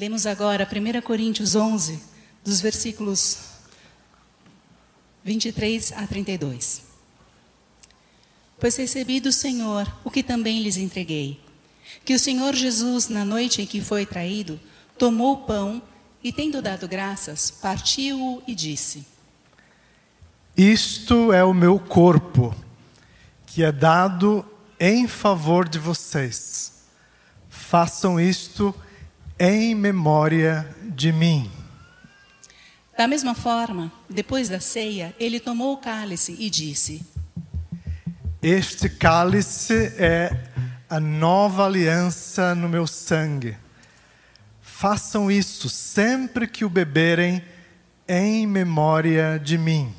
Lemos agora 1 Coríntios 11, dos versículos 23 a 32. Pois recebi do Senhor o que também lhes entreguei: que o Senhor Jesus, na noite em que foi traído, tomou o pão e, tendo dado graças, partiu-o e disse: Isto é o meu corpo, que é dado em favor de vocês. Façam isto em memória de mim. Da mesma forma, depois da ceia, ele tomou o cálice e disse: Este cálice é a nova aliança no meu sangue. Façam isso sempre que o beberem em memória de mim.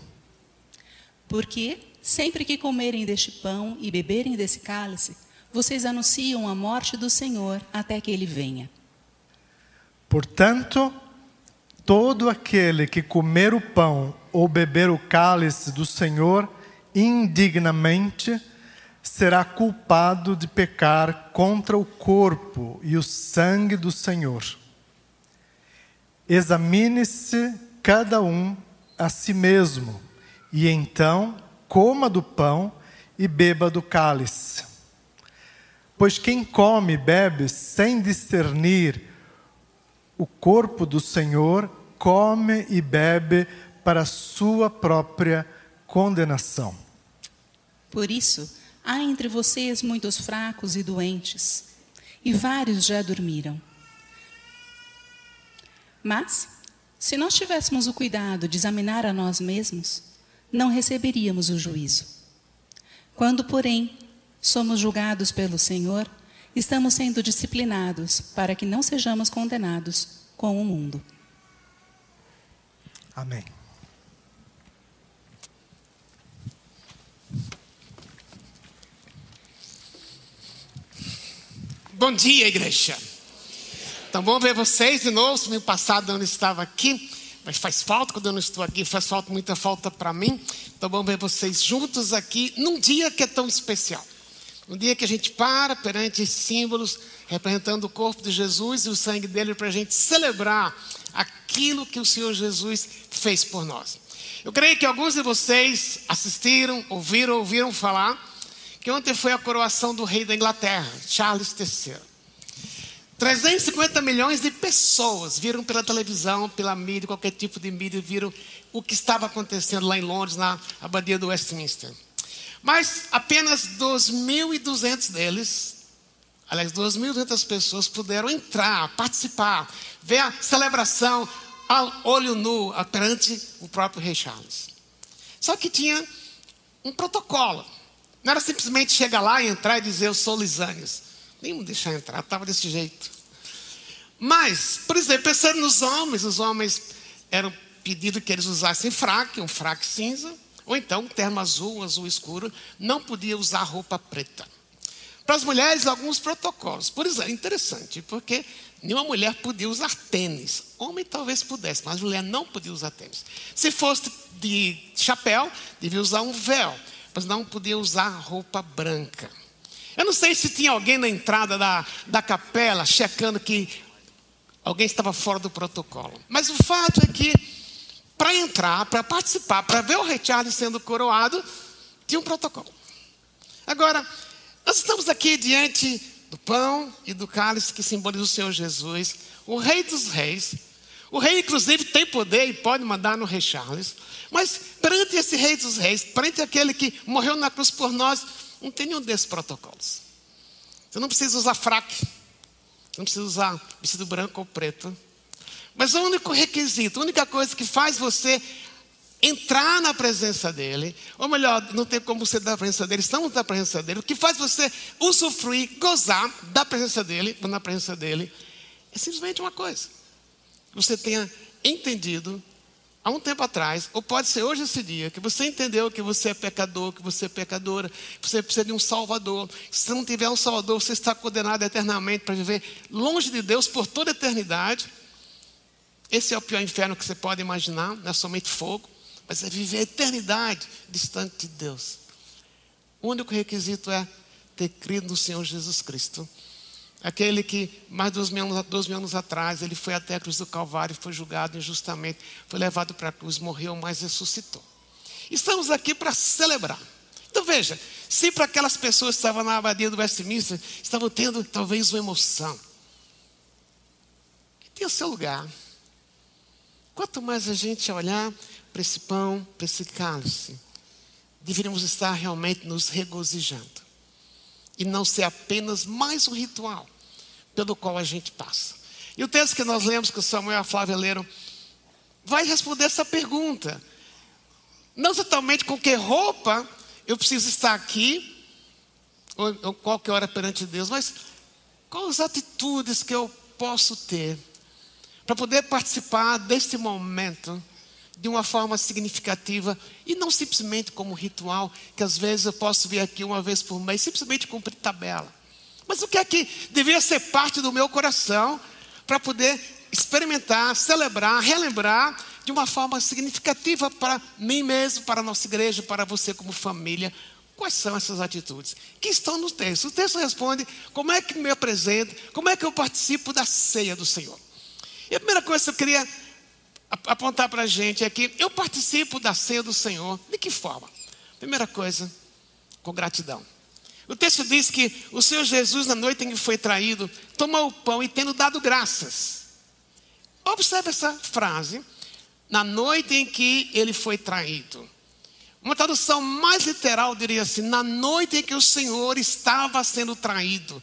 Porque sempre que comerem deste pão e beberem desse cálice, vocês anunciam a morte do Senhor até que ele venha. Portanto, todo aquele que comer o pão ou beber o cálice do Senhor indignamente será culpado de pecar contra o corpo e o sangue do Senhor. Examine-se cada um a si mesmo, e então coma do pão e beba do cálice. Pois quem come e bebe sem discernir o corpo do Senhor, come e bebe para sua própria condenação. Por isso, há entre vocês muitos fracos e doentes, e vários já dormiram. Mas, se nós tivéssemos o cuidado de examinar a nós mesmos, não receberíamos o juízo. Quando, porém, somos julgados pelo Senhor, estamos sendo disciplinados para que não sejamos condenados com o mundo. Amém. Bom dia, igreja. Então, bom ver vocês de novo. Domingo passado eu não estava aqui, mas faz falta quando eu não estou aqui, faz falta, muita falta para mim. Então, bom ver vocês juntos aqui num dia que é tão especial. Um dia que a gente para perante símbolos representando o corpo de Jesus e o sangue dele para a gente celebrar aquilo que o Senhor Jesus fez por nós. Eu creio que alguns de vocês assistiram, ouviram, ouviram falar que ontem foi a coroação do rei da Inglaterra, Charles III. 350 milhões de pessoas viram pela televisão, pela mídia, qualquer tipo de mídia, viram o que estava acontecendo lá em Londres, na abadia do Westminster. Mas apenas 2.200 deles, aliás, 2.200 pessoas puderam entrar, participar, ver a celebração ao olho nu perante o próprio rei Charles. Só que tinha um protocolo. Não era simplesmente chegar lá e entrar e dizer eu sou Lisânias. Nem me deixar entrar, estava desse jeito. Mas, por exemplo, pensando nos homens, os homens eram pedido que eles usassem fraque, um fraque cinza, ou então terno azul, azul escuro, não podia usar roupa preta. Para as mulheres, alguns protocolos. Por exemplo, interessante, porque nenhuma mulher podia usar tênis. Homem talvez pudesse, mas mulher não podia usar tênis. Se fosse de chapéu, devia usar um véu, mas não podia usar roupa branca. Eu não sei se tinha alguém na entrada da, da capela checando que alguém estava fora do protocolo. Mas o fato é que, para entrar, para participar, para ver o rei Charles sendo coroado, tinha um protocolo. Agora, nós estamos aqui diante do pão e do cálice que simboliza o Senhor Jesus, o Rei dos Reis. O rei, inclusive, tem poder e pode mandar no rei Charles. Mas perante esse Rei dos Reis, perante aquele que morreu na cruz por nós, não tem nenhum desses protocolos. Você não precisa usar fraque. Você não precisa usar vestido branco ou preto. Mas o único requisito, a única coisa que faz você entrar na presença dele, ou melhor, não tem como você dar a presença dele, estamos na presença dele, o que faz você usufruir, gozar da presença dele, na presença dele, é simplesmente uma coisa. Você tenha entendido há um tempo atrás, ou pode ser hoje esse dia, que você entendeu que você é pecador, que você é pecadora, que você precisa de um Salvador. Se não tiver um Salvador, você está condenado eternamente para viver longe de Deus por toda a eternidade. Esse é o pior inferno que você pode imaginar, não é somente fogo, mas é viver a eternidade distante de Deus. O único requisito é ter crido no Senhor Jesus Cristo Aquele que, mais de dois mil, anos, dois mil anos atrás, ele foi até a cruz do Calvário, foi julgado injustamente, foi levado para a cruz, morreu, mas ressuscitou. Estamos aqui para celebrar. Então veja, se para aquelas pessoas que estavam na abadia do Westminster, estavam tendo talvez uma emoção. Tem o seu lugar. Quanto mais a gente olhar para esse pão, para esse cálice, deveríamos estar realmente nos regozijando. E não ser apenas mais um ritual pelo qual a gente passa. E o texto que nós lemos, que o Samuel e a Flávia leram, vai responder essa pergunta. Não totalmente com que roupa eu preciso estar aqui, ou, ou qualquer hora perante Deus, mas quais atitudes que eu posso ter para poder participar deste momento de uma forma significativa e não simplesmente como ritual, que às vezes eu posso vir aqui uma vez por mês, simplesmente cumprir tabela. Mas o que é que deveria ser parte do meu coração para poder experimentar, celebrar, relembrar de uma forma significativa para mim mesmo, para a nossa igreja, para você como família. Quais são essas atitudes que estão no texto? O texto responde: como é que me apresento, como é que eu participo da ceia do Senhor. E a primeira coisa que eu queria apontar para a gente é que eu participo da ceia do Senhor. De que forma? Primeira coisa, com gratidão. O texto diz que o Senhor Jesus, na noite em que foi traído, tomou o pão e tendo dado graças. Observe essa frase. Na noite em que ele foi traído. Uma tradução mais literal diria assim: na noite em que o Senhor estava sendo traído.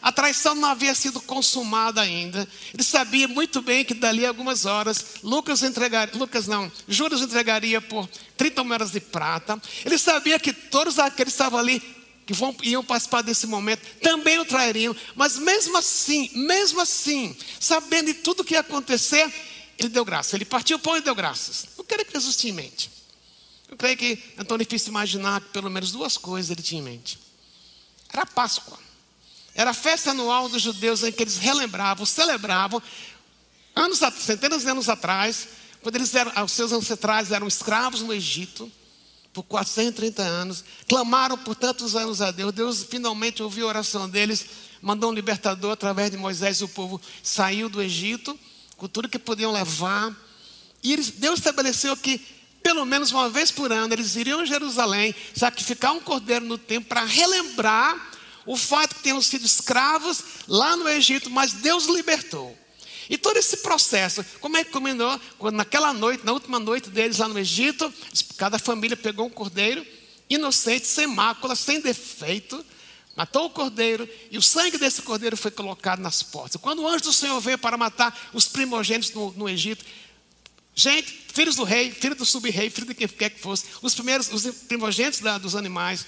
A traição não havia sido consumada ainda. Ele sabia muito bem que dali a algumas horas, Lucas entregaria, Lucas não, Judas entregaria por 30 moedas de prata. Ele sabia que todos aqueles que estavam ali, que vão, iam participar desse momento, também o trairiam. Mas mesmo assim, mesmo assim, sabendo de tudo o que ia acontecer, ele deu graça. Ele partiu o pão e deu graças. O que era que Jesus tinha em mente? Eu creio que é tão difícil imaginar que pelo menos duas coisas ele tinha em mente. Era Páscoa. Era a festa anual dos judeus em que eles relembravam, celebravam, anos, centenas de anos atrás, quando eles eram, os seus ancestrais eram escravos no Egito, por 430 anos, clamaram por tantos anos a Deus. Deus finalmente ouviu a oração deles, mandou um libertador através de Moisés e o povo saiu do Egito com tudo que podiam levar. E eles, Deus estabeleceu que, pelo menos uma vez por ano, eles iriam a Jerusalém sacrificar um cordeiro no templo para relembrar o fato que tenham sido escravos lá no Egito, mas Deus libertou. E todo esse processo, como é que combinou? Quando naquela noite, na última noite deles lá no Egito, cada família pegou um cordeiro, inocente, sem mácula, sem defeito, matou o cordeiro, e o sangue desse cordeiro foi colocado nas portas. Quando o anjo do Senhor veio para matar os primogênitos no, no Egito, gente, filhos do rei, filho do sub-rei, filho de quem quer que fosse, os primeiros, os primogênitos da, dos animais,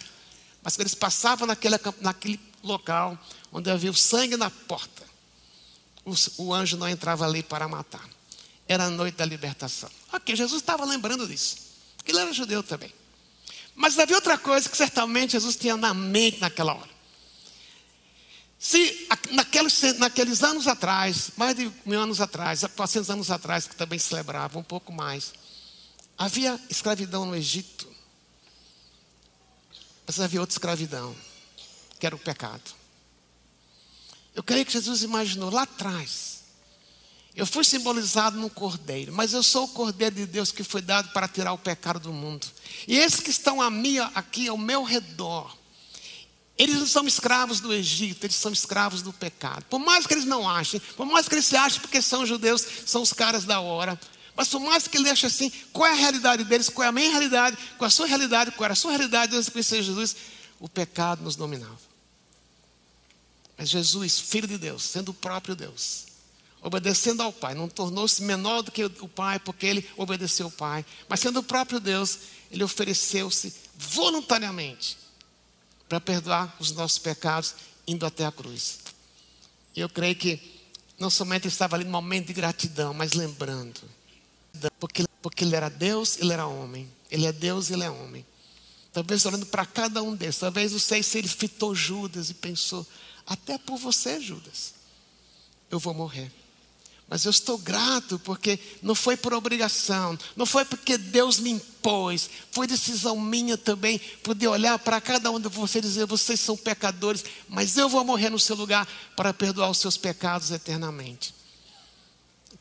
mas eles passavam naquele, naquele local onde havia o sangue na porta, o, o anjo não entrava ali para matar. Era a noite da libertação. Ok, Jesus estava lembrando disso. Porque ele era judeu também. Mas havia outra coisa que certamente Jesus tinha na mente naquela hora. Se naqueles, naqueles anos atrás, mais de mil anos atrás, 400 anos atrás, que também celebravam um pouco mais, havia escravidão no Egito. Mas havia outra escravidão, que era o pecado. Eu creio que Jesus imaginou lá atrás. Eu fui simbolizado num cordeiro, mas eu sou o cordeiro de Deus que foi dado para tirar o pecado do mundo. E esses que estão a mim, aqui ao meu redor, eles não são escravos do Egito, eles são escravos do pecado. Por mais que eles não achem, por mais que eles se achem porque são judeus, são os caras da hora. Mas por mais que ele ache assim, qual é a realidade deles, qual é a minha realidade, qual é a sua realidade, qual era a sua realidade Deus conhecer Jesus, o pecado nos dominava. Mas Jesus, Filho de Deus, sendo o próprio Deus, obedecendo ao Pai, não tornou-se menor do que o Pai, porque ele obedeceu ao Pai, mas sendo o próprio Deus, ele ofereceu-se voluntariamente para perdoar os nossos pecados, indo até a cruz. E eu creio que não somente estava ali no momento de gratidão, mas lembrando porque, porque ele era Deus, ele era homem. Ele é Deus, ele é homem. Talvez olhando para cada um desses, talvez não sei se ele fitou Judas e pensou: até por você, Judas, eu vou morrer. Mas eu estou grato porque não foi por obrigação, não foi porque Deus me impôs, foi decisão minha também poder olhar para cada um de vocês e dizer: vocês são pecadores, mas eu vou morrer no seu lugar para perdoar os seus pecados eternamente.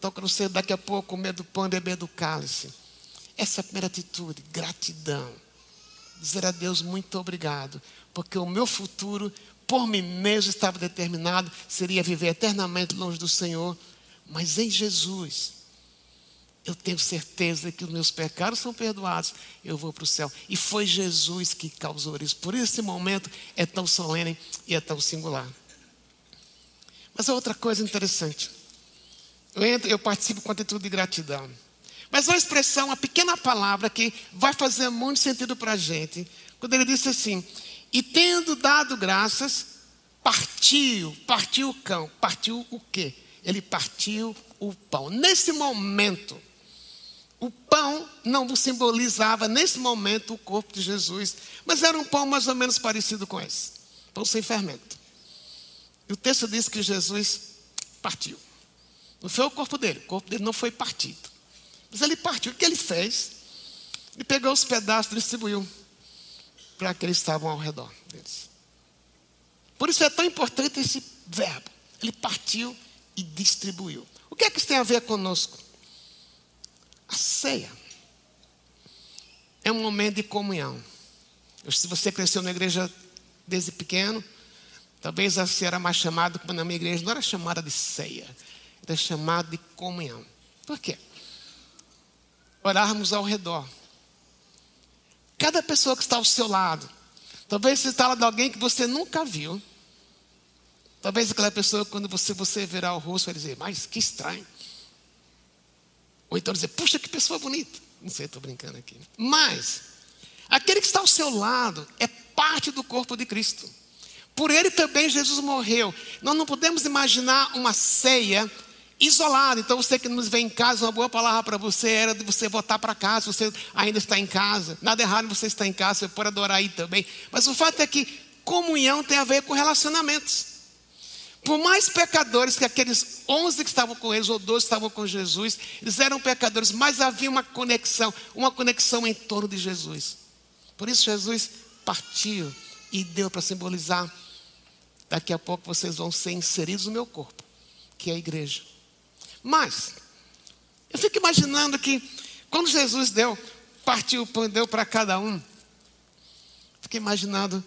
Então, quando você daqui a pouco comer do pão e beber do cálice, essa é a primeira atitude, gratidão. Dizer a Deus muito obrigado, porque o meu futuro, por mim mesmo, estava determinado, seria viver eternamente longe do Senhor mas em Jesus, eu tenho certeza que os meus pecados são perdoados, eu vou para o céu. E foi Jesus que causou isso. Por isso esse momento é tão solene e é tão singular. Mas é outra coisa interessante. Eu, entro, eu participo com atitude de gratidão. Mas uma expressão, uma pequena palavra que vai fazer muito sentido para a gente. Quando ele disse assim: E tendo dado graças, partiu, partiu o cão. Partiu o quê? ele partiu o pão. Nesse momento, o pão não simbolizava, nesse momento, o corpo de Jesus, mas era um pão mais ou menos parecido com esse pão sem fermento. E o texto diz que Jesus partiu. Não foi o corpo dele, o corpo dele não foi partido. Mas ele partiu. O que ele fez? Ele pegou os pedaços e distribuiu para aqueles que estavam ao redor deles. Por isso é tão importante esse verbo. Ele partiu e distribuiu. O que é que isso tem a ver conosco? A ceia é um momento de comunhão. Se você cresceu na igreja desde pequeno, talvez a ceia era mais chamada, como na minha igreja não era chamada de ceia, era chamada de comunhão. Por quê? Orarmos ao redor. Cada pessoa que está ao seu lado, talvez você está lá de alguém que você nunca viu, Talvez aquela pessoa, quando você, você virar o rosto, vai dizer, mas que estranho. Ou então dizer, puxa, que pessoa bonita. Não sei, estou brincando aqui. Mas, aquele que está ao seu lado é parte do corpo de Cristo. Por ele também Jesus morreu. Nós não podemos imaginar uma ceia isolada. Então, você que nos vê em casa, uma boa palavra para você era de você voltar para casa, você ainda está em casa. Nada errado você estar em casa, você pode adorar aí também. Mas o fato é que comunhão tem a ver com relacionamentos. Por mais pecadores que aqueles 11 que estavam com eles, ou 12 que estavam com Jesus, eles eram pecadores, mas havia uma conexão, uma conexão em torno de Jesus. Por isso Jesus partiu e deu para simbolizar: daqui a pouco vocês vão ser inseridos no meu corpo, que é a igreja. Mas, eu fico imaginando que quando Jesus deu, partiu o pão e deu para cada um, fiquei imaginando,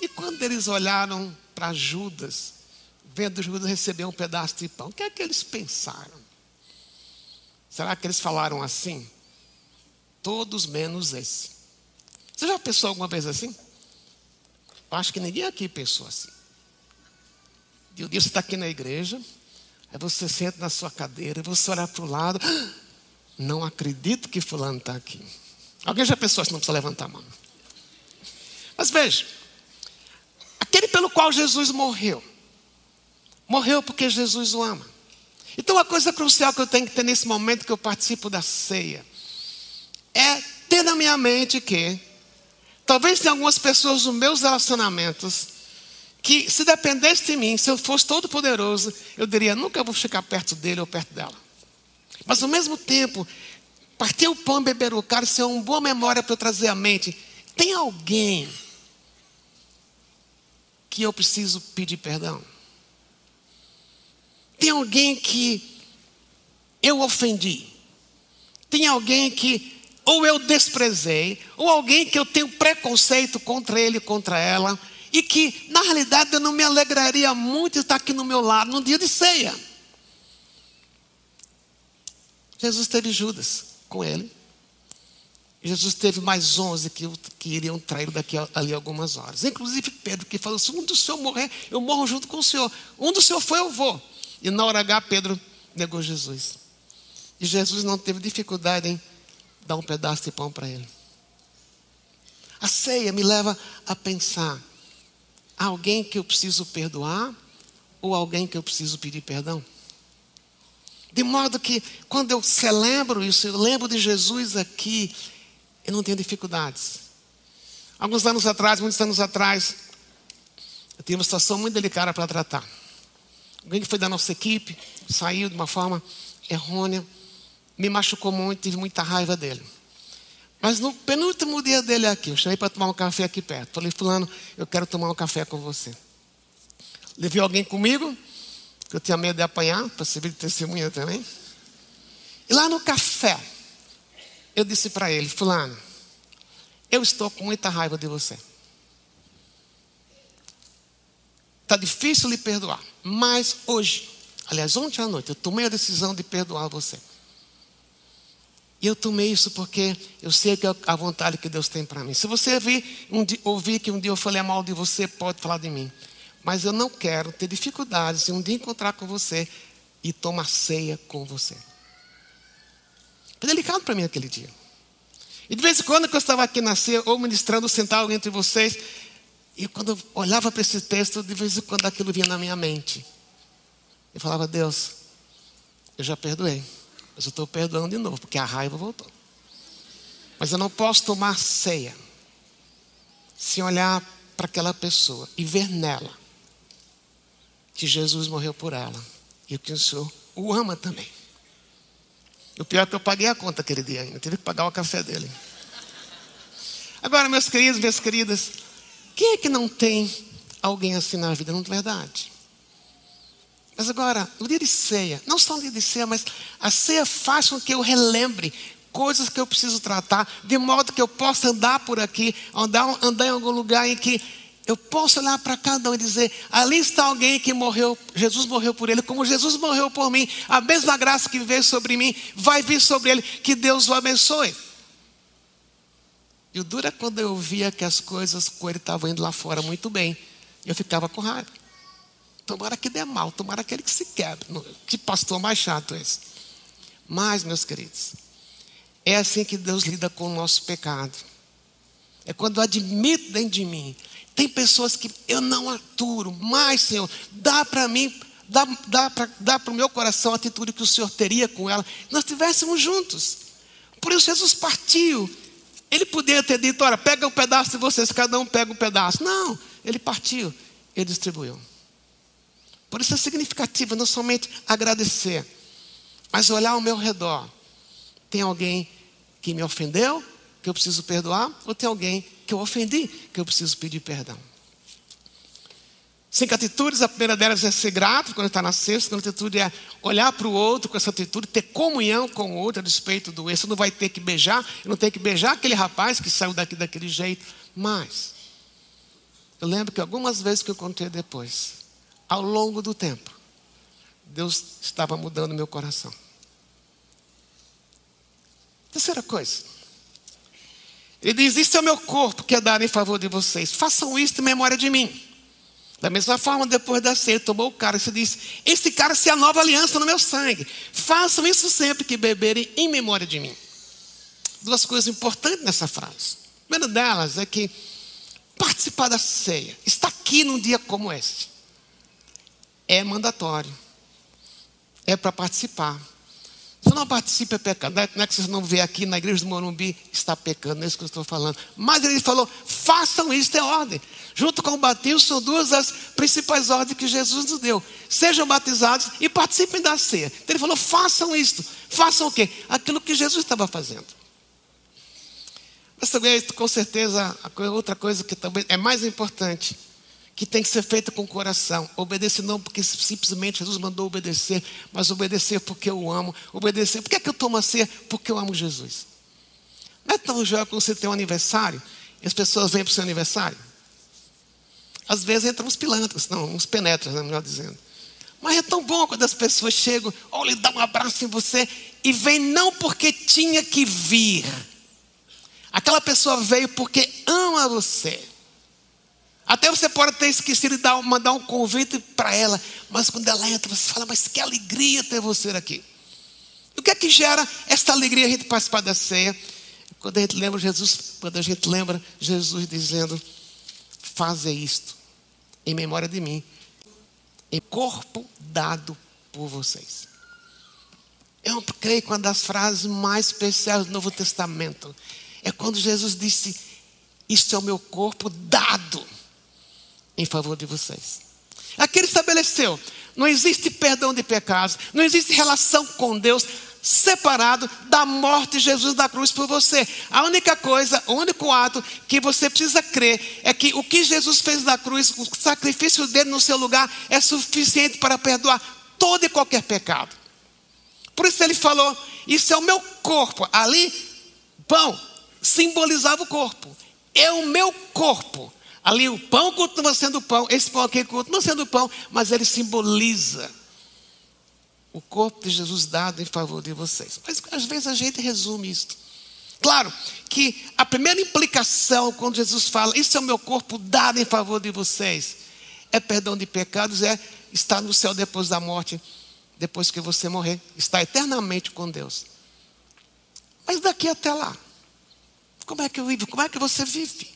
e quando eles olharam para Judas, vendo Judas receber um pedaço de pão. O que é que eles pensaram? Será que eles falaram assim? Todos menos esse. Você já pensou alguma vez assim? Eu acho que ninguém aqui pensou assim. E um dia você está aqui na igreja, aí você senta na sua cadeira, você olha para o lado, não acredito que fulano está aqui. Alguém já pensou assim, não precisa levantar a mão. Mas veja, aquele pelo qual Jesus morreu, Morreu porque Jesus o ama. Então a coisa crucial que eu tenho que ter nesse momento que eu participo da ceia é ter na minha mente que talvez tenha algumas pessoas nos meus relacionamentos que se dependesse de mim, se eu fosse todo poderoso, eu diria, nunca vou ficar perto dele ou perto dela. Mas ao mesmo tempo, partir o pão e beber o cálice é uma boa memória para eu trazer à mente. Tem alguém que eu preciso pedir perdão? Tem alguém que eu ofendi. Tem alguém que ou eu desprezei, ou alguém que eu tenho preconceito contra ele, contra ela, e que na realidade eu não me alegraria muito estar aqui no meu lado no dia de ceia. Jesus teve Judas com ele. Jesus teve mais onze que, que iriam trair daqui a, ali algumas horas. Inclusive Pedro, que falou: se um do senhor morrer, eu morro junto com o senhor. Um do senhor foi, eu vou. E na hora H, Pedro negou Jesus. E Jesus não teve dificuldade em dar um pedaço de pão para ele. A ceia me leva a pensar: alguém que eu preciso perdoar ou alguém que eu preciso pedir perdão? De modo que, quando eu celebro isso, eu lembro de Jesus aqui, eu não tenho dificuldades. Alguns anos atrás, muitos anos atrás, eu tive uma situação muito delicada para tratar. alguém que foi da nossa equipe, saiu de uma forma errônea, me machucou muito, tive muita raiva dele. Mas no penúltimo dia dele aqui, eu chamei para tomar um café aqui perto. Falei, fulano, eu quero tomar um café com você. Levei alguém comigo, que eu tinha medo de apanhar, para servir de testemunha também. E lá no café, eu disse para ele, fulano, eu estou com muita raiva de você. Está difícil lhe perdoar, mas hoje, aliás, ontem à noite, eu tomei a decisão de perdoar você. E eu tomei isso porque eu sei que é a vontade que Deus tem para mim. Se você ouvir, um dia, ouvir que um dia eu falei mal de você, pode falar de mim. Mas eu não quero ter dificuldades em um dia encontrar com você e tomar ceia com você. Foi delicado para mim aquele dia. E de vez em quando que eu estava aqui na ceia, ou ministrando, sentado entre vocês, e quando eu olhava para esse texto, de vez em quando aquilo vinha na minha mente. Eu falava, Deus, eu já perdoei. Mas eu estou perdoando de novo, porque a raiva voltou. Mas eu não posso tomar ceia sem olhar para aquela pessoa e ver nela que Jesus morreu por ela e que o Senhor o ama também. O pior é que eu paguei a conta aquele dia ainda, tive que pagar o café dele. Agora, meus queridos, minhas queridas, quem é que não tem alguém assim na vida? Não é verdade? Mas agora, no dia de ceia, não só no dia de ceia, mas a ceia faz com que eu relembre coisas que eu preciso tratar, de modo que eu possa andar por aqui, andar, andar em algum lugar em que eu posso olhar para cada um e dizer: ali está alguém que morreu, Jesus morreu por ele, como Jesus morreu por mim, a mesma graça que veio sobre mim vai vir sobre ele, que Deus o abençoe. E o duro é quando eu via que as coisas com ele estavam indo lá fora muito bem, eu ficava com raiva. Tomara que dê mal, tomara aquele que se quebre. Que pastor mais chato é esse. Mas, meus queridos, é assim que Deus lida com o nosso pecado. É quando eu admito dentro de mim. Tem pessoas que eu não aturo, mas, Senhor, dá para mim, dá, dá para o meu coração a atitude que o Senhor teria com ela. Nós estivéssemos juntos. Por isso Jesus partiu. Ele poderia ter dito: olha, pega um pedaço de vocês, cada um pega um pedaço. Não, ele partiu, ele distribuiu. Por isso é significativo não somente agradecer, mas olhar ao meu redor. Tem alguém que me ofendeu, que eu preciso perdoar, ou tem alguém que eu ofendi, que eu preciso pedir perdão. Cinco atitudes, a primeira delas é ser grato quando está na sexta, a segunda atitude é olhar para o outro com essa atitude, ter comunhão com o outro a respeito do esse. Você não vai ter que beijar, eu não tenho que beijar aquele rapaz que saiu daqui daquele jeito. Mas, eu lembro que algumas vezes que eu contei depois, ao longo do tempo, Deus estava mudando meu coração. Terceira coisa. Ele diz: Isso é o meu corpo que é dar em favor de vocês. Façam isso em memória de mim. Da mesma forma, depois da ceia, tomou o cara e disse: Esse cara é a nova aliança no meu sangue. Façam isso sempre que beberem em memória de mim. Duas coisas importantes nessa frase. A primeira delas é que participar da ceia está aqui num dia como este é mandatório. É para participar. Se não participa, é pecado. Não é que vocês não vê aqui na igreja do Morumbi, está pecando, não é isso que eu estou falando. Mas ele falou: façam isso, é ordem. Junto com o batismo, são duas das principais ordens que Jesus nos deu. Sejam batizados e participem da ceia. Então ele falou: façam isso. Façam o quê? Aquilo que Jesus estava fazendo. Mas também, com certeza, outra coisa que também é mais importante que tem que ser feita com o coração. Obedecer não porque simplesmente Jesus mandou obedecer, mas obedecer porque eu amo. Obedecer. Por que, é que eu tomo a ceia? Porque eu amo Jesus. Não é tão joia quando você tem um aniversário e as pessoas vêm para o seu aniversário? Às vezes entram uns pilantras, não, uns penetras, né, melhor dizendo. Mas é tão bom quando as pessoas chegam, ou lhe dão um abraço em você e vem não porque tinha que vir. Aquela pessoa veio porque ama você. Até você pode ter esquecido de dar, mandar um convite para ela, mas quando ela entra, você fala, mas que alegria ter você aqui. E o que é que gera essa alegria a gente participar da ceia? Quando a gente lembra Jesus, quando a gente lembra Jesus dizendo, faze isto em memória de mim, em corpo dado por vocês. Eu creio que uma das frases mais especiais do Novo Testamento é quando Jesus disse: Isto é o meu corpo dado em favor de vocês. Aqui ele estabeleceu: Não existe perdão de pecados, não existe relação com Deus separado da morte de Jesus da cruz por você. A única coisa, o único ato que você precisa crer é que o que Jesus fez na cruz, o sacrifício dele no seu lugar, é suficiente para perdoar todo e qualquer pecado. Por isso ele falou: Isso é o meu corpo. Ali, pão simbolizava o corpo. É o meu corpo. Ali o pão continua sendo pão, esse pão aqui continua sendo pão, mas ele simboliza o corpo de Jesus dado em favor de vocês. Mas às vezes a gente resume isso. Claro que a primeira implicação quando Jesus fala, isso é o meu corpo dado em favor de vocês, é perdão de pecados, é estar no céu depois da morte, depois que você morrer, estar eternamente com Deus. Mas daqui até lá, como é que eu vivo? Como é que você vive?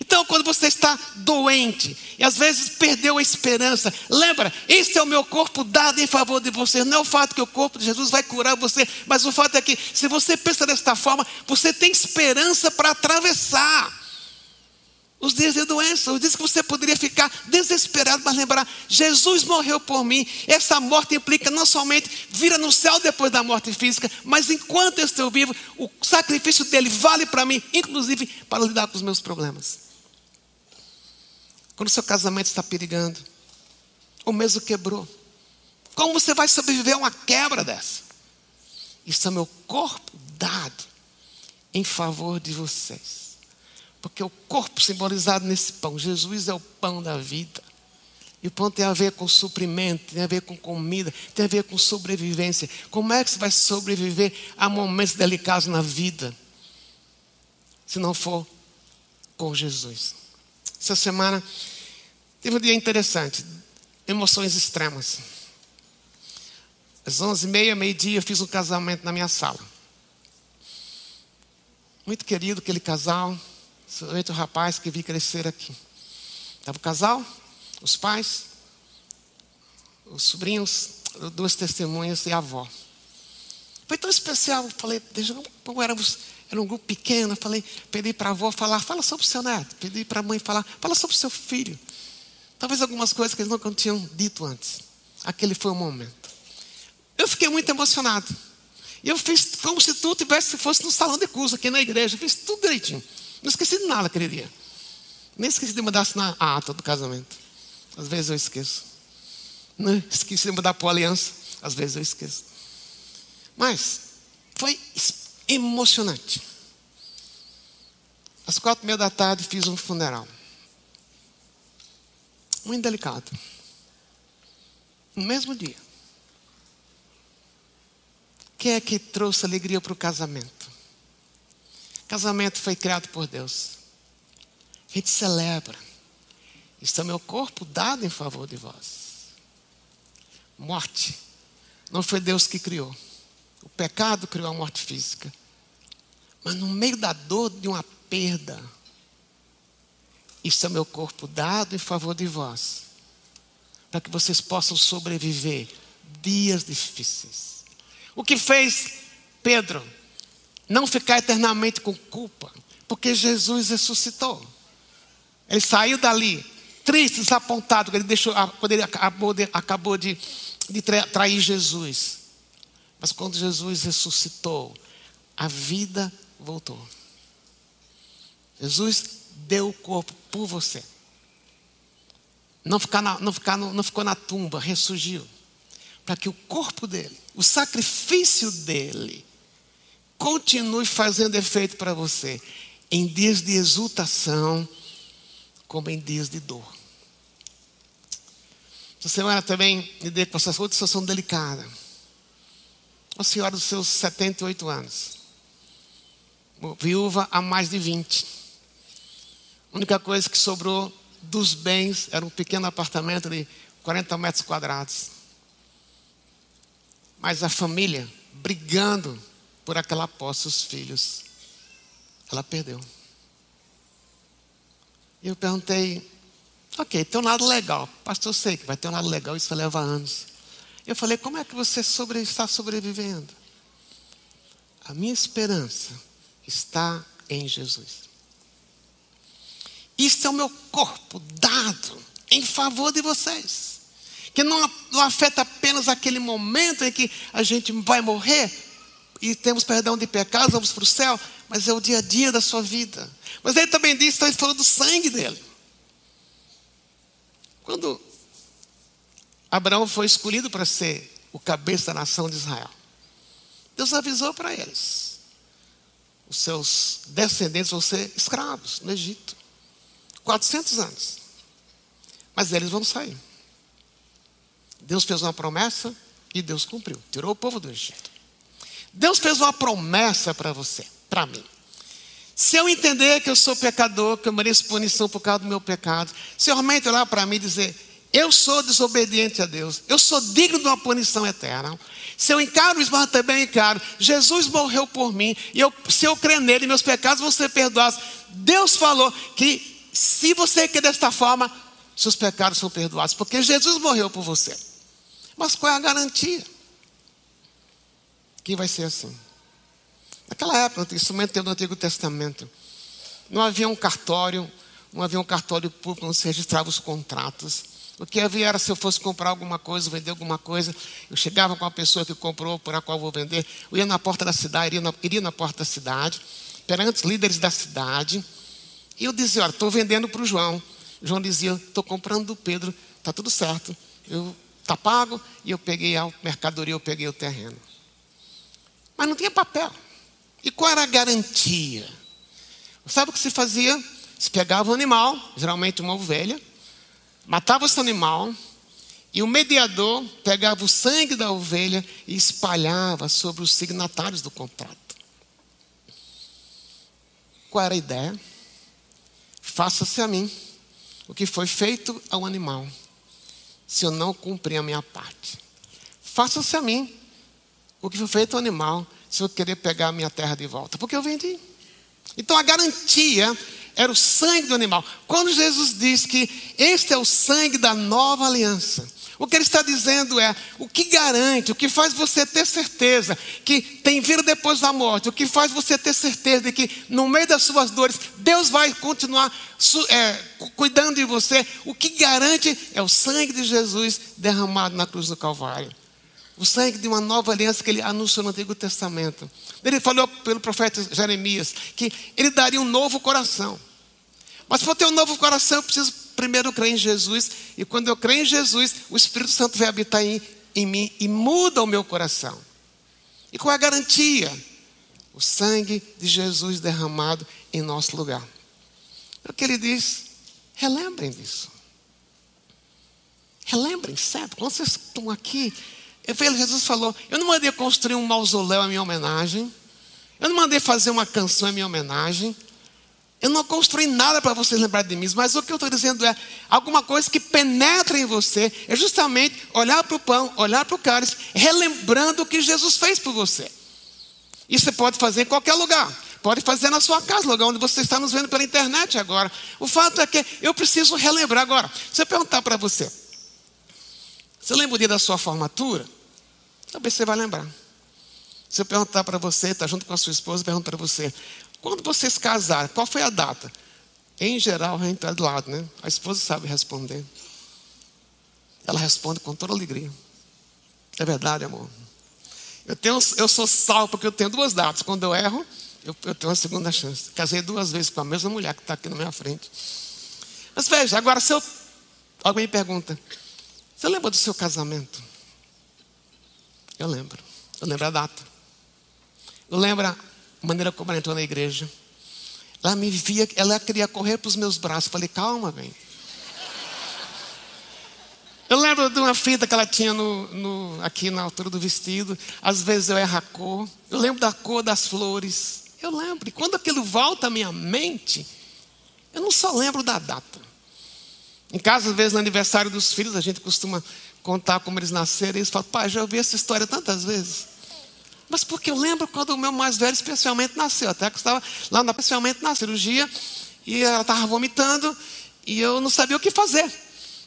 Então, quando você está doente e às vezes perdeu a esperança, lembra, esse é o meu corpo dado em favor de você. Não é o fato que o corpo de Jesus vai curar você, mas o fato é que, se você pensa desta forma, você tem esperança para atravessar os dias de doença, os dias que você poderia ficar desesperado, mas lembrar, Jesus morreu por mim. Essa morte implica não somente vira no céu depois da morte física, mas enquanto eu estou vivo, o sacrifício dele vale para mim, inclusive para lidar com os meus problemas. Quando o seu casamento está perigando, o mesmo quebrou. Como você vai sobreviver a uma quebra dessa? Isso é meu corpo dado em favor de vocês. Porque o corpo simbolizado nesse pão, Jesus é o pão da vida. E o pão tem a ver com suprimento, tem a ver com comida, tem a ver com sobrevivência. Como é que você vai sobreviver a momentos delicados na vida? Se não for com Jesus. Essa semana teve um dia interessante, emoções extremas. Às onze e meia, meio-dia, eu fiz um casamento na minha sala. Muito querido aquele casal, Somente o rapaz que vi crescer aqui. Estava o casal, os pais, os sobrinhos, duas testemunhas e a avó. Foi tão especial. Falei, deixa, como éramos, era um grupo pequeno, falei, pedi para a avó falar, fala sobre o seu neto. Pedi para a mãe falar, fala sobre o seu filho. Talvez algumas coisas que eles nunca tinham dito antes. Aquele foi o momento. Eu fiquei muito emocionado. E eu fiz como se tudo tivesse, fosse no salão de curso aqui na igreja. Eu fiz tudo direitinho. Não esqueci de nada aquele dia. Nem esqueci de mandar assinar a ata do casamento. Às vezes eu esqueço. Não esqueci de mandar para a aliança. Às vezes eu esqueço. Mas foi emocionante. Às quatro e meia da tarde fiz um funeral. Muito delicado. No mesmo dia. Quem é que trouxe alegria para o casamento? Casamento foi criado por Deus. A gente celebra. Isso é meu corpo dado em favor de vós. Morte. Não foi Deus que criou. O pecado criou a morte física. Mas no meio da dor de uma perda, isso é meu corpo dado em favor de vós. Para que vocês possam sobreviver dias difíceis. O que fez Pedro? Não ficar eternamente com culpa, porque Jesus ressuscitou. Ele saiu dali, triste, desapontado, quando ele, deixou, quando ele acabou de, acabou de, de trair Jesus. Mas quando Jesus ressuscitou, a vida voltou. Jesus deu o corpo por você. Não, ficar na, não, ficar no, não ficou na tumba, ressurgiu. Para que o corpo dele, o sacrifício dele, continue fazendo efeito para você, em dias de exultação, como em dias de dor. Essa semana também lidei com essa outra situação delicada. Uma senhora dos seus 78 anos, viúva há mais de 20. A única coisa que sobrou dos bens era um pequeno apartamento de 40 metros quadrados. Mas a família brigando por aquela posse os filhos. Ela perdeu. E eu perguntei, ok, tem um lado legal. Pastor, eu sei que vai ter um lado legal, isso leva anos. Eu falei, como é que você sobre, está sobrevivendo? A minha esperança está em Jesus. Isso é o meu corpo dado em favor de vocês. que não, não afeta apenas aquele momento em que a gente vai morrer e temos perdão de pecados, vamos para o céu, mas é o dia a dia da sua vida. Mas ele também disse, então ele falou do sangue dele. Quando Abraão foi escolhido para ser o cabeça da nação de Israel, Deus avisou para eles: os seus descendentes vão ser escravos no Egito. 400 anos. Mas eles vão sair. Deus fez uma promessa e Deus cumpriu. Tirou o povo do Egito. Deus fez uma promessa para você, para mim. Se eu entender que eu sou pecador, que eu mereço punição por causa do meu pecado, se eu realmente olhar para mim e dizer, eu sou desobediente a Deus, eu sou digno de uma punição eterna. Se eu encaro isso, mas também encaro, Jesus morreu por mim, e eu, se eu crer nele, meus pecados vão ser perdoados. Deus falou que se você quer desta forma, seus pecados são perdoados, porque Jesus morreu por você. Mas qual é a garantia? Que vai ser assim. Naquela época, instrumento do Antigo Testamento, não havia um cartório, não havia um cartório público onde se registrava os contratos. O que havia era se eu fosse comprar alguma coisa, vender alguma coisa, eu chegava com a pessoa que comprou, por a qual vou vender, eu ia na porta da cidade, iria na, iria na porta da cidade, perante os líderes da cidade, e eu dizia, olha, estou vendendo para o João. João dizia, estou comprando do Pedro, está tudo certo. Está pago, e eu peguei a mercadoria, eu peguei o terreno. Mas não tinha papel. E qual era a garantia? Sabe o que se fazia? Se pegava um animal, geralmente uma ovelha, matava esse animal e o mediador pegava o sangue da ovelha e espalhava sobre os signatários do contrato. Qual era a ideia? Faça-se a mim o que foi feito ao animal, se eu não cumprir a minha parte. Faça-se a mim o que foi feito ao animal, se eu querer pegar a minha terra de volta, porque eu vendi. Então a garantia era o sangue do animal. Quando Jesus diz que este é o sangue da nova aliança, o que ele está dizendo é: o que garante, o que faz você ter certeza que tem vida depois da morte, o que faz você ter certeza de que no meio das suas dores Deus vai continuar é, cuidando de você, o que garante é o sangue de Jesus derramado na cruz do Calvário. O sangue de uma nova aliança que ele anunciou no Antigo Testamento. Ele falou pelo profeta Jeremias que ele daria um novo coração. Mas para ter um novo coração, eu preciso primeiro crer em Jesus. E quando eu creio em Jesus, o Espírito Santo vai habitar em, em mim e muda o meu coração. E qual é a garantia? O sangue de Jesus derramado em nosso lugar. É o que ele diz. Relembrem disso. Relembrem, certo? Quando vocês estão aqui, Jesus falou: Eu não mandei construir um mausoléu em minha homenagem. Eu não mandei fazer uma canção em minha homenagem. Eu não construí nada para vocês lembrarem de mim, mas o que eu estou dizendo é alguma coisa que penetra em você, é justamente olhar para o pão, olhar para o cálice, relembrando o que Jesus fez por você. Isso você pode fazer em qualquer lugar. Pode fazer na sua casa, lugar onde você está nos vendo pela internet agora. O fato é que eu preciso relembrar agora. Se eu perguntar para você, você lembra o dia da sua formatura? Talvez você vai lembrar. Se eu perguntar para você, está junto com a sua esposa, pergunta para você, quando vocês casaram, qual foi a data? Em geral, a gente está do lado, né? A esposa sabe responder. Ela responde com toda alegria. É verdade, amor. Eu, tenho, eu sou salvo porque eu tenho duas datas. Quando eu erro, eu, eu tenho uma segunda chance. Casei duas vezes com a mesma mulher que está aqui na minha frente. Mas veja, agora se eu. Alguém pergunta: Você lembra do seu casamento? Eu lembro. Eu lembro a data. Eu lembro a maneira como ela entrou na igreja. Ela me via, ela queria correr para os meus braços. Eu falei, calma, bem. Eu lembro de uma fita que ela tinha no, no, aqui na altura do vestido. Às vezes eu erro a cor. Eu lembro da cor das flores. Eu lembro. E quando aquilo volta à minha mente, eu não só lembro da data. Em casa, às vezes, no aniversário dos filhos, a gente costuma contar como eles nasceram. E eles falam, pai, já ouvi essa história tantas vezes. Mas porque eu lembro quando o meu mais velho especialmente nasceu. Até que estava lá especialmente na cirurgia. E ela estava vomitando. E eu não sabia o que fazer.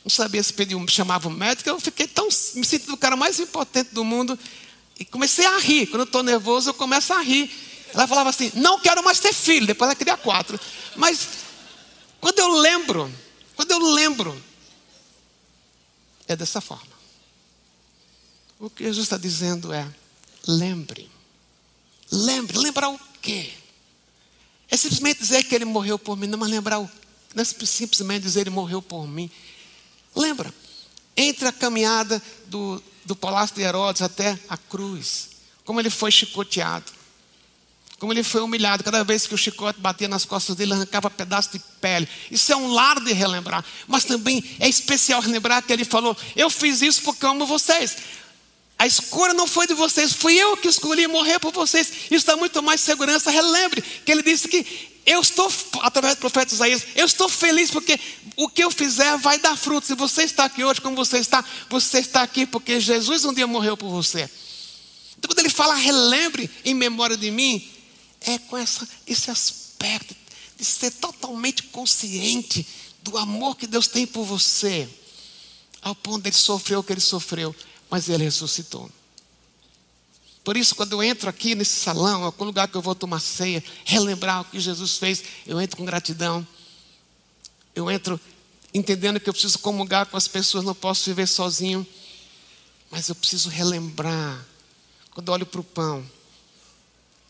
Não sabia se pedir, chamava o médico. Eu fiquei tão, me sentindo o cara mais importante do mundo. E comecei a rir. Quando eu estou nervoso, eu começo a rir. Ela falava assim: Não quero mais ter filho. Depois ela queria quatro. Mas quando eu lembro, quando eu lembro, é dessa forma. O que Jesus está dizendo é: lembre. Lembre. Lembrar o quê? É simplesmente dizer que ele morreu por mim, não, mas lembrar o. Não é simplesmente dizer ele morreu por mim. Lembra? Entre a caminhada do, do palácio de Herodes até a cruz, como ele foi chicoteado, como ele foi humilhado, cada vez que o chicote batia nas costas dele, arrancava pedaço de pele. Isso é um lar de relembrar, mas também é especial relembrar que ele falou: Eu fiz isso porque amo vocês. A escolha não foi de vocês, fui eu que escolhi morrer por vocês. Isso dá muito mais segurança. Relembre que ele disse que eu estou, através do profeta Isaías, eu estou feliz porque o que eu fizer vai dar fruto. Se você está aqui hoje como você está, você está aqui porque Jesus um dia morreu por você. Então, quando ele fala relembre em memória de mim, é com essa, esse aspecto de ser totalmente consciente do amor que Deus tem por você, ao ponto de ele sofrer o que ele sofreu, mas ele ressuscitou. Por isso, quando eu entro aqui nesse salão, algum lugar que eu vou tomar ceia, relembrar o que Jesus fez, eu entro com gratidão. Eu entro entendendo que eu preciso comungar com as pessoas, não posso viver sozinho. Mas eu preciso relembrar. Quando olho para o pão,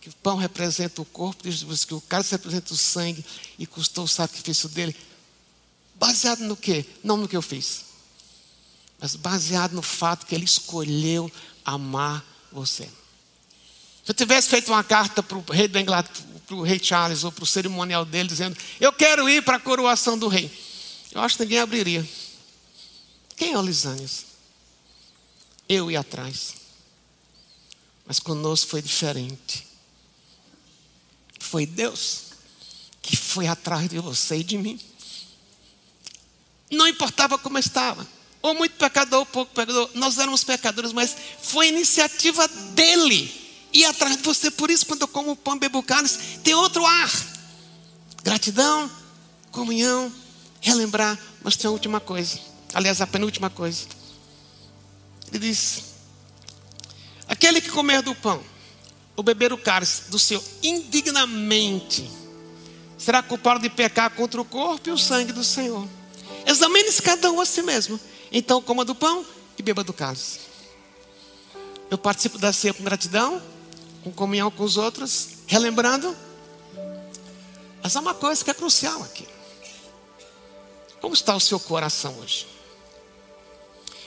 que o pão representa o corpo de Jesus, que o cálice representa o sangue e custou o sacrifício dele. Baseado no quê? Não no que eu fiz, mas baseado no fato que ele escolheu amar você. Se eu tivesse feito uma carta para o rei da Inglaterra, para o rei Charles, ou para o cerimonial dele, dizendo: Eu quero ir para a coroação do rei. Eu acho que ninguém abriria. Quem é o Lisânias? Eu ia atrás. Mas conosco foi diferente. Foi Deus que foi atrás de você e de mim. Não importava como estava, ou muito pecador, ou pouco pecador, nós éramos pecadores, mas foi iniciativa dele ir atrás de você. Por isso, quando eu como pão bebo cálice, tem outro ar. Gratidão, comunhão, relembrar. Mas tem a última coisa. Aliás, a penúltima coisa. Ele diz: Aquele que comer do pão, ou beber o cálice do Senhor indignamente, será culpado de pecar contra o corpo e o sangue do Senhor. Examine-se cada um a si mesmo. Então, coma do pão e beba do cálice. Eu participo da ceia com gratidão, com comunhão com os outros, relembrando. Mas há uma coisa que é crucial aqui. Como está o seu coração hoje?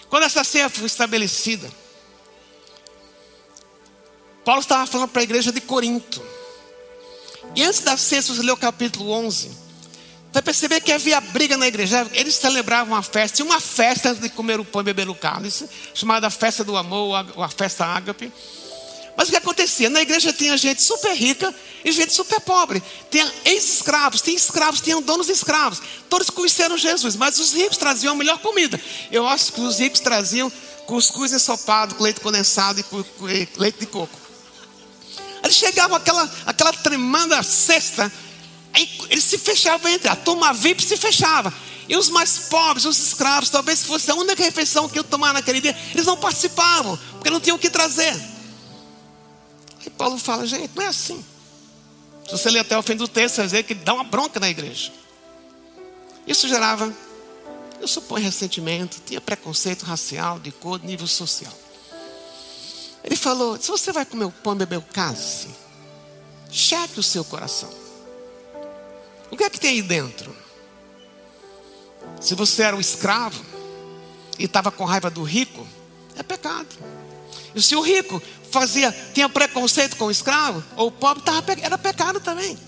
Quando essa ceia foi estabelecida, Paulo estava falando para a igreja de Corinto. E antes da ceia, se você ler o capítulo 11, vai perceber que havia briga na igreja. Eles celebravam uma festa, tinha uma festa antes de comer o pão e beber o cálice, chamada Festa do Amor, ou a Festa Ágape. Mas o que acontecia? Na igreja tinha gente super rica e gente super pobre. Tinha ex-escravos, tinha escravos, tinham donos de escravos. Todos conheceram Jesus, mas os ricos traziam a melhor comida. Eu acho que os ricos traziam cuscuz ensopado com leite condensado e leite de coco. Eles chegavam aquela, aquela tremenda cesta, aí eles se fechavam entre, a turma VIP se fechava. E os mais pobres, os escravos, talvez fosse a única refeição que eu tomar naquele dia, eles não participavam, porque não tinham o que trazer. E Paulo fala, gente, não é assim. Se você ler até o fim do texto, vai dizer que dá uma bronca na igreja. Isso gerava, eu suponho, ressentimento, tinha preconceito racial, de cor, nível social. Ele falou: se você vai comer o pão e beber o cálice, cheque o seu coração. O que é que tem aí dentro? Se você era um escravo e estava com raiva do rico, é pecado. E se o rico fazia, tinha preconceito com o escravo, ou o pobre, tava, era pecado também.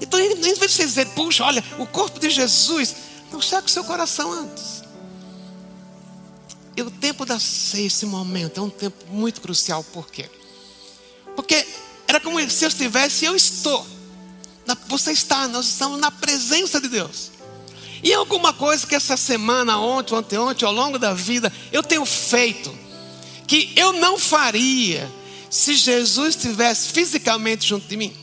Então, em vez de você dizer, puxa, olha, o corpo de Jesus, não cheque o seu coração antes. E o tempo da ceia, esse momento, é um tempo muito crucial. Por quê? Porque era como se eu estivesse, eu estou. Você está, nós estamos na presença de Deus. E alguma coisa que essa semana, ontem, ontem, ao longo da vida, eu tenho feito que eu não faria se Jesus estivesse fisicamente junto de mim.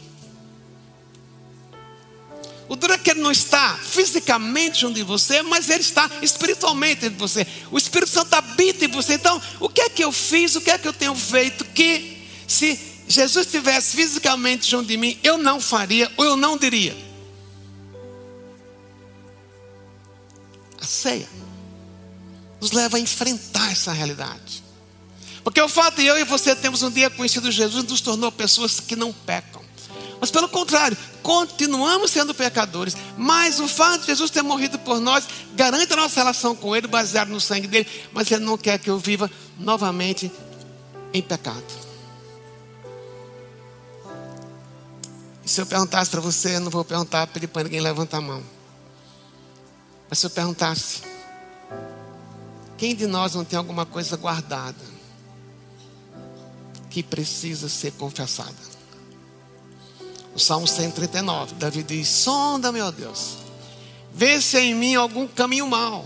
O duro é que ele não está fisicamente junto de você, mas ele está espiritualmente dentro de você. O Espírito Santo habita em você. Então, o que é que eu fiz, o que é que eu tenho feito que, se Jesus estivesse fisicamente junto de mim, eu não faria ou eu não diria? A ceia nos leva a enfrentar essa realidade. Porque o fato de eu e você temos um dia conhecido Jesus nos tornou pessoas que não pecam. Mas pelo contrário, continuamos sendo pecadores. Mas o fato de Jesus ter morrido por nós garante a nossa relação com Ele, baseado no sangue dele. Mas Ele não quer que eu viva novamente em pecado. E se eu perguntasse para você, eu não vou perguntar, pedir para ninguém levantar a mão. Mas se eu perguntasse, quem de nós não tem alguma coisa guardada que precisa ser confessada? O Salmo 139, Davi diz: Sonda, meu Deus, vê se há em mim algum caminho mau,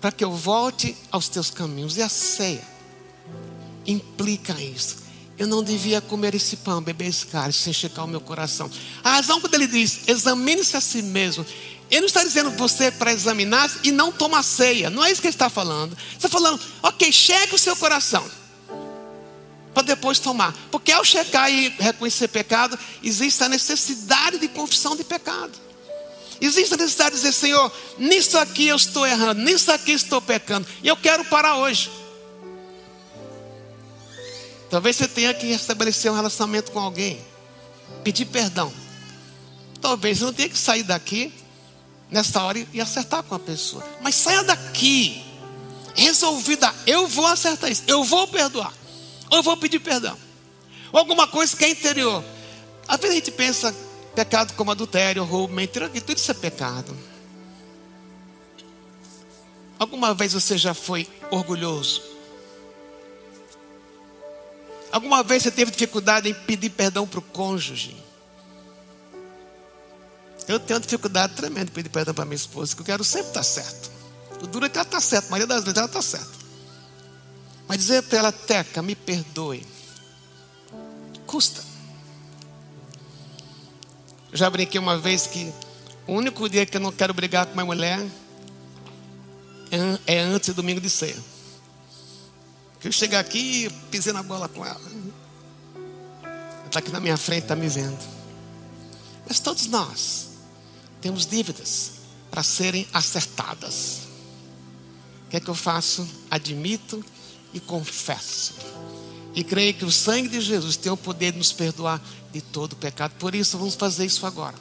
para que eu volte aos teus caminhos. E a ceia implica isso. Eu não devia comer esse pão, beber esse cálice, sem checar o meu coração. A razão quando ele diz, examine-se a si mesmo. Ele não está dizendo você para examinar e não tomar ceia. Não é isso que ele está falando. Ele está falando, ok, cheque o seu coração depois tomar. Porque ao checar e reconhecer pecado, existe a necessidade de confissão de pecado. Existe a necessidade de dizer, Senhor, nisso aqui eu estou errando, nisso aqui estou pecando, e eu quero parar hoje. Talvez você tenha que estabelecer um relacionamento com alguém, pedir perdão. Talvez você não tenha que sair daqui nessa hora e acertar com a pessoa. Mas saia daqui, resolvida, eu vou acertar isso, eu vou perdoar. Ou eu vou pedir perdão. Ou alguma coisa que é interior. Às vezes a gente pensa pecado como adultério, roubo, mentira, que tudo isso é pecado. Alguma vez você já foi orgulhoso? Alguma vez você teve dificuldade em pedir perdão para o cônjuge? Eu tenho dificuldade tremenda de pedir perdão para minha esposa, que eu quero sempre estar certo. O duro é que ela está certa, a maioria das vezes ela está certa. Mas dizer para ela, Teca, me perdoe, custa. Eu já brinquei uma vez que o único dia que eu não quero brigar com minha mulher é, é antes do domingo de ceia. Que eu chego aqui e pisei na bola com ela. Ela está aqui na minha frente, está me vendo. Mas todos nós temos dívidas para serem acertadas. O que é que eu faço? Admito e confesso. E creio que o sangue de Jesus tem o poder de nos perdoar de todo o pecado. Por isso, vamos fazer isso agora.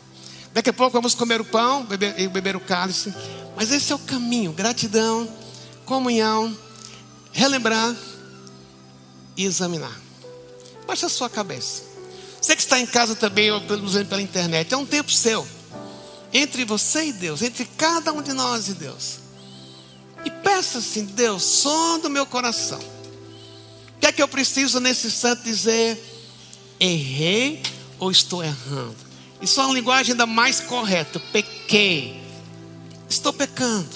Daqui a pouco vamos comer o pão beber, e beber o cálice. Mas esse é o caminho: gratidão, comunhão, relembrar e examinar. Baixa a sua cabeça. Você que está em casa também, ou pela internet, é um tempo seu. Entre você e Deus, entre cada um de nós e Deus. Peça assim, Deus, som do meu coração. O que é que eu preciso nesse santo dizer? Errei ou estou errando? Isso é uma linguagem ainda mais correta. Pequei. Estou pecando.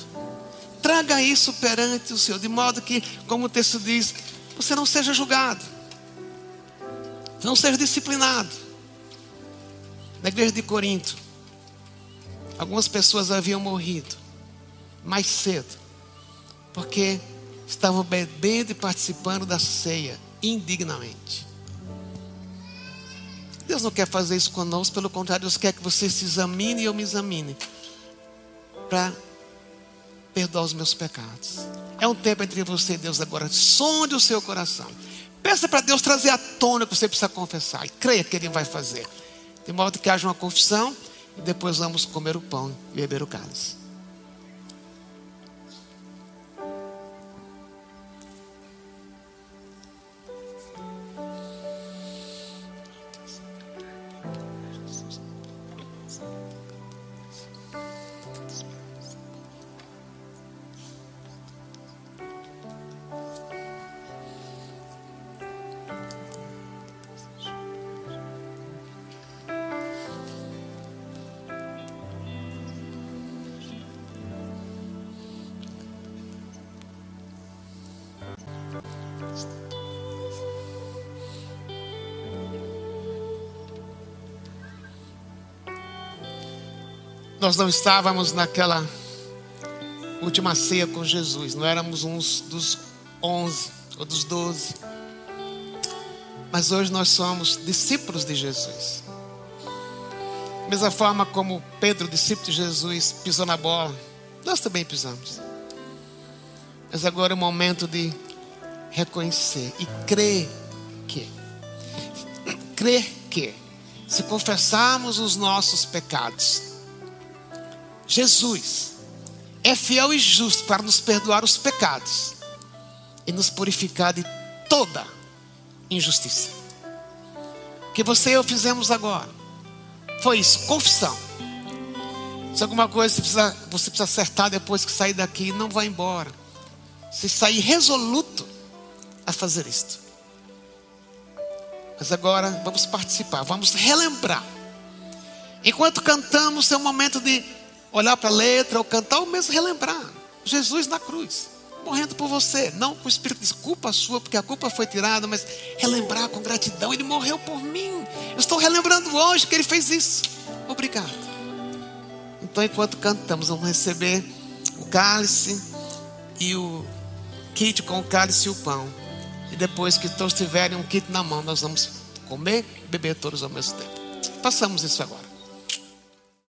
Traga isso perante o Senhor, de modo que, como o texto diz, você não seja julgado. Não seja disciplinado. Na igreja de Corinto, algumas pessoas haviam morrido mais cedo porque estavam bebendo e participando da ceia indignamente. Deus não quer fazer isso conosco, pelo contrário, Deus quer que você se examine e eu me examine para perdoar os meus pecados. É um tempo entre você e Deus agora. Sonde o seu coração. Peça para Deus trazer à tona que você precisa confessar. E creia que Ele vai fazer. De modo que haja uma confissão e depois vamos comer o pão e beber o cálice. Nós não estávamos naquela última ceia com Jesus, não éramos uns dos onze ou dos doze. Mas hoje nós somos discípulos de Jesus. Da mesma forma como Pedro, discípulo de Jesus, pisou na bola, nós também pisamos. Mas agora é o momento de reconhecer e crer que, crer que, se confessarmos os nossos pecados, Jesus é fiel e justo para nos perdoar os pecados e nos purificar de toda injustiça. O que você e eu fizemos agora foi isso, confissão. Se alguma coisa você precisa, você precisa acertar depois que sair daqui, não vá embora. Você sair resoluto a fazer isto. Mas agora vamos participar, vamos relembrar. Enquanto cantamos, é o momento de olhar para a letra ou cantar ou mesmo relembrar. Jesus na cruz, morrendo por você, não com o espírito de culpa sua, porque a culpa foi tirada, mas relembrar com gratidão. Ele morreu por mim. Eu estou relembrando hoje que ele fez isso. Obrigado. Então, enquanto cantamos, vamos receber o cálice e o kit com o cálice e o pão. E depois que todos tiverem um kit na mão, nós vamos comer e beber todos ao mesmo tempo. Passamos isso agora.